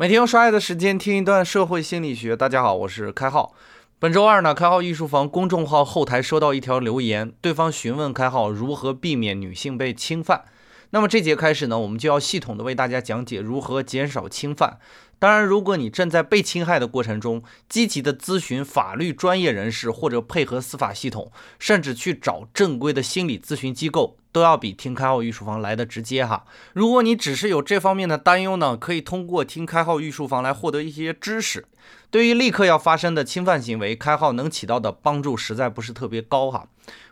每天用刷爱的时间听一段社会心理学。大家好，我是开浩。本周二呢，开浩艺术房公众号后台收到一条留言，对方询问开浩如何避免女性被侵犯。那么这节开始呢，我们就要系统的为大家讲解如何减少侵犯。当然，如果你正在被侵害的过程中，积极的咨询法律专业人士，或者配合司法系统，甚至去找正规的心理咨询机构，都要比听开号御书房来的直接哈。如果你只是有这方面的担忧呢，可以通过听开号御书房来获得一些知识。对于立刻要发生的侵犯行为，开号能起到的帮助实在不是特别高哈。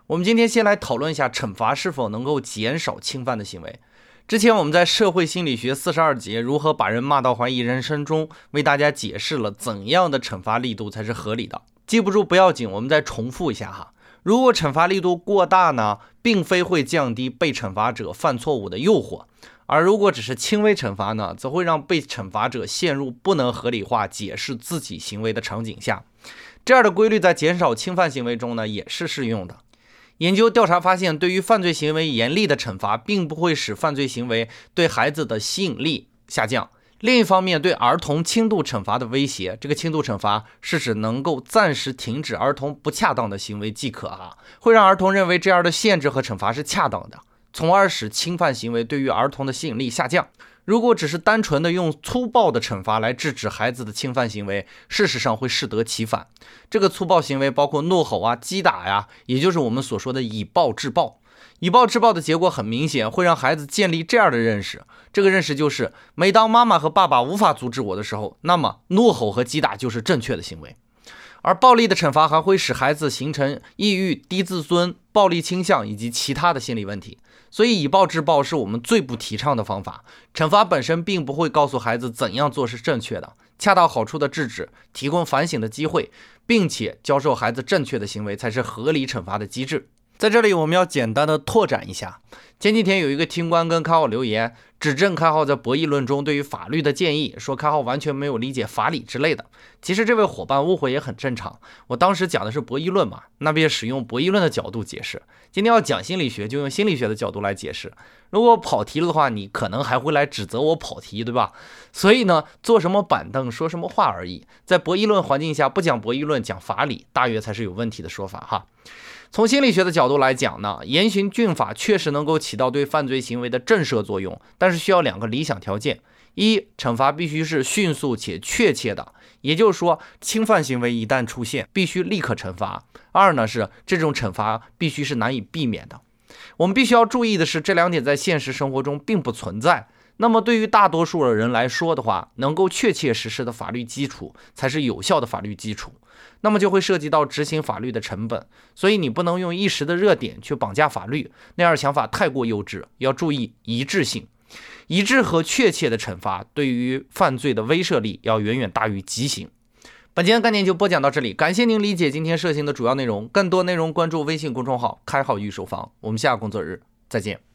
我们今天先来讨论一下惩罚是否能够减少侵犯的行为。之前我们在社会心理学四十二节如何把人骂到怀疑人生中，为大家解释了怎样的惩罚力度才是合理的。记不住不要紧，我们再重复一下哈。如果惩罚力度过大呢，并非会降低被惩罚者犯错误的诱惑；而如果只是轻微惩罚呢，则会让被惩罚者陷入不能合理化解释自己行为的场景下。这样的规律在减少侵犯行为中呢，也是适用的。研究调查发现，对于犯罪行为严厉的惩罚，并不会使犯罪行为对孩子的吸引力下降。另一方面，对儿童轻度惩罚的威胁，这个轻度惩罚是指能够暂时停止儿童不恰当的行为即可啊，会让儿童认为这样的限制和惩罚是恰当的，从而使侵犯行为对于儿童的吸引力下降。如果只是单纯的用粗暴的惩罚来制止孩子的侵犯行为，事实上会适得其反。这个粗暴行为包括怒吼啊、击打呀，也就是我们所说的以暴制暴。以暴制暴的结果很明显，会让孩子建立这样的认识：这个认识就是，每当妈妈和爸爸无法阻止我的时候，那么怒吼和击打就是正确的行为。而暴力的惩罚还会使孩子形成抑郁、低自尊、暴力倾向以及其他的心理问题。所以，以暴制暴是我们最不提倡的方法。惩罚本身并不会告诉孩子怎样做是正确的，恰到好处的制止，提供反省的机会，并且教授孩子正确的行为，才是合理惩罚的机制。在这里，我们要简单的拓展一下。前几天有一个听官跟开号留言，指正开号在博弈论中对于法律的建议，说开号完全没有理解法理之类的。其实这位伙伴误会也很正常。我当时讲的是博弈论嘛，那便使用博弈论的角度解释。今天要讲心理学，就用心理学的角度来解释。如果跑题了的话，你可能还会来指责我跑题，对吧？所以呢，坐什么板凳说什么话而已。在博弈论环境下，不讲博弈论，讲法理，大约才是有问题的说法哈。从心理学的角度来讲呢，严刑峻法确实能够起到对犯罪行为的震慑作用，但但是需要两个理想条件：一，惩罚必须是迅速且确切的，也就是说，侵犯行为一旦出现，必须立刻惩罚；二呢是这种惩罚必须是难以避免的。我们必须要注意的是，这两点在现实生活中并不存在。那么对于大多数的人来说的话，能够确切实施的法律基础才是有效的法律基础。那么就会涉及到执行法律的成本，所以你不能用一时的热点去绑架法律，那样想法太过幼稚。要注意一致性，一致和确切的惩罚对于犯罪的威慑力要远远大于极刑。本节的概念就播讲到这里，感谢您理解今天涉刑的主要内容。更多内容关注微信公众号“开号预售房”，我们下个工作日再见。